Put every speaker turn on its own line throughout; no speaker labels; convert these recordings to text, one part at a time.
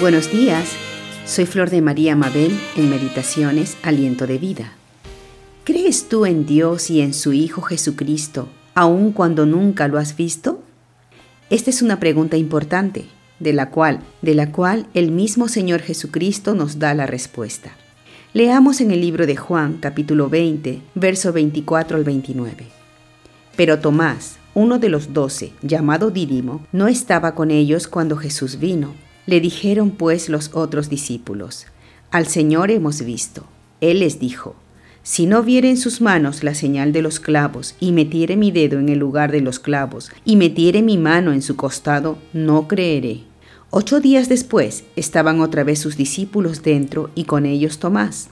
Buenos días, soy Flor de María Mabel en Meditaciones Aliento de Vida. ¿Crees tú en Dios y en su Hijo Jesucristo, aun cuando nunca lo has visto? Esta es una pregunta importante, de la cual, de la cual el mismo Señor Jesucristo nos da la respuesta. Leamos en el libro de Juan, capítulo 20, verso 24 al 29. Pero Tomás, uno de los doce, llamado Dídimo, no estaba con ellos cuando Jesús vino. Le dijeron pues los otros discípulos, Al Señor hemos visto. Él les dijo, Si no viere en sus manos la señal de los clavos, y metiere mi dedo en el lugar de los clavos, y metiere mi mano en su costado, no creeré. Ocho días después estaban otra vez sus discípulos dentro y con ellos Tomás.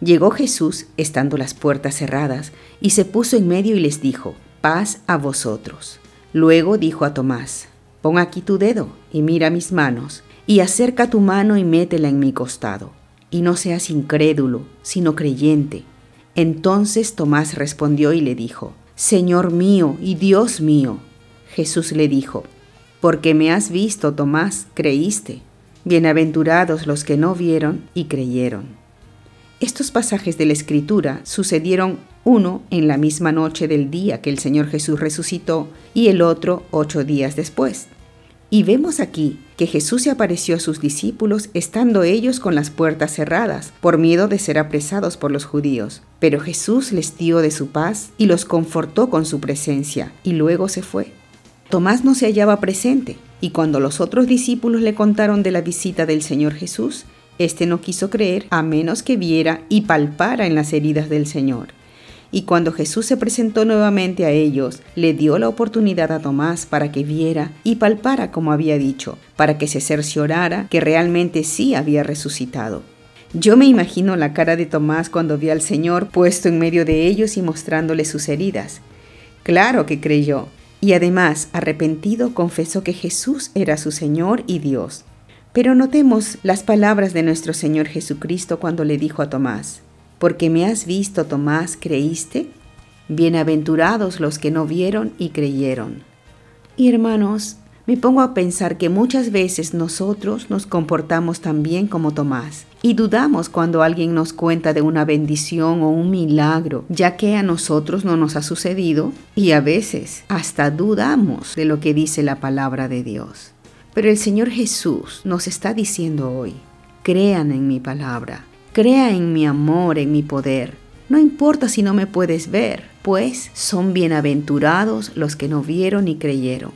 Llegó Jesús, estando las puertas cerradas, y se puso en medio y les dijo, paz a vosotros. Luego dijo a Tomás, pon aquí tu dedo y mira mis manos y acerca tu mano y métela en mi costado, y no seas incrédulo, sino creyente. Entonces Tomás respondió y le dijo, Señor mío y Dios mío. Jesús le dijo, Porque me has visto, Tomás, creíste. Bienaventurados los que no vieron y creyeron. Estos pasajes de la Escritura sucedieron uno en la misma noche del día que el Señor Jesús resucitó y el otro ocho días después. Y vemos aquí que Jesús se apareció a sus discípulos estando ellos con las puertas cerradas, por miedo de ser apresados por los judíos. Pero Jesús les dio de su paz y los confortó con su presencia, y luego se fue. Tomás no se hallaba presente, y cuando los otros discípulos le contaron de la visita del Señor Jesús, éste no quiso creer a menos que viera y palpara en las heridas del Señor. Y cuando Jesús se presentó nuevamente a ellos, le dio la oportunidad a Tomás para que viera y palpara como había dicho, para que se cerciorara que realmente sí había resucitado. Yo me imagino la cara de Tomás cuando vio al Señor puesto en medio de ellos y mostrándole sus heridas. Claro que creyó, y además, arrepentido, confesó que Jesús era su Señor y Dios. Pero notemos las palabras de nuestro Señor Jesucristo cuando le dijo a Tomás, porque me has visto, Tomás, ¿creíste? Bienaventurados los que no vieron y creyeron. Y hermanos, me pongo a pensar que muchas veces nosotros nos comportamos también como Tomás y dudamos cuando alguien nos cuenta de una bendición o un milagro, ya que a nosotros no nos ha sucedido y a veces hasta dudamos de lo que dice la palabra de Dios. Pero el Señor Jesús nos está diciendo hoy, crean en mi palabra, Crea en mi amor, en mi poder. No importa si no me puedes ver, pues son bienaventurados los que no vieron y creyeron.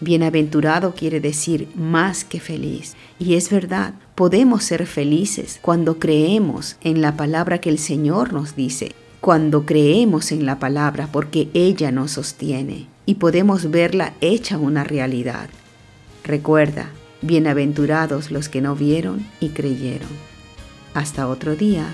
Bienaventurado quiere decir más que feliz. Y es verdad, podemos ser felices cuando creemos en la palabra que el Señor nos dice, cuando creemos en la palabra porque ella nos sostiene y podemos verla hecha una realidad. Recuerda, bienaventurados los que no vieron y creyeron. Hasta otro día.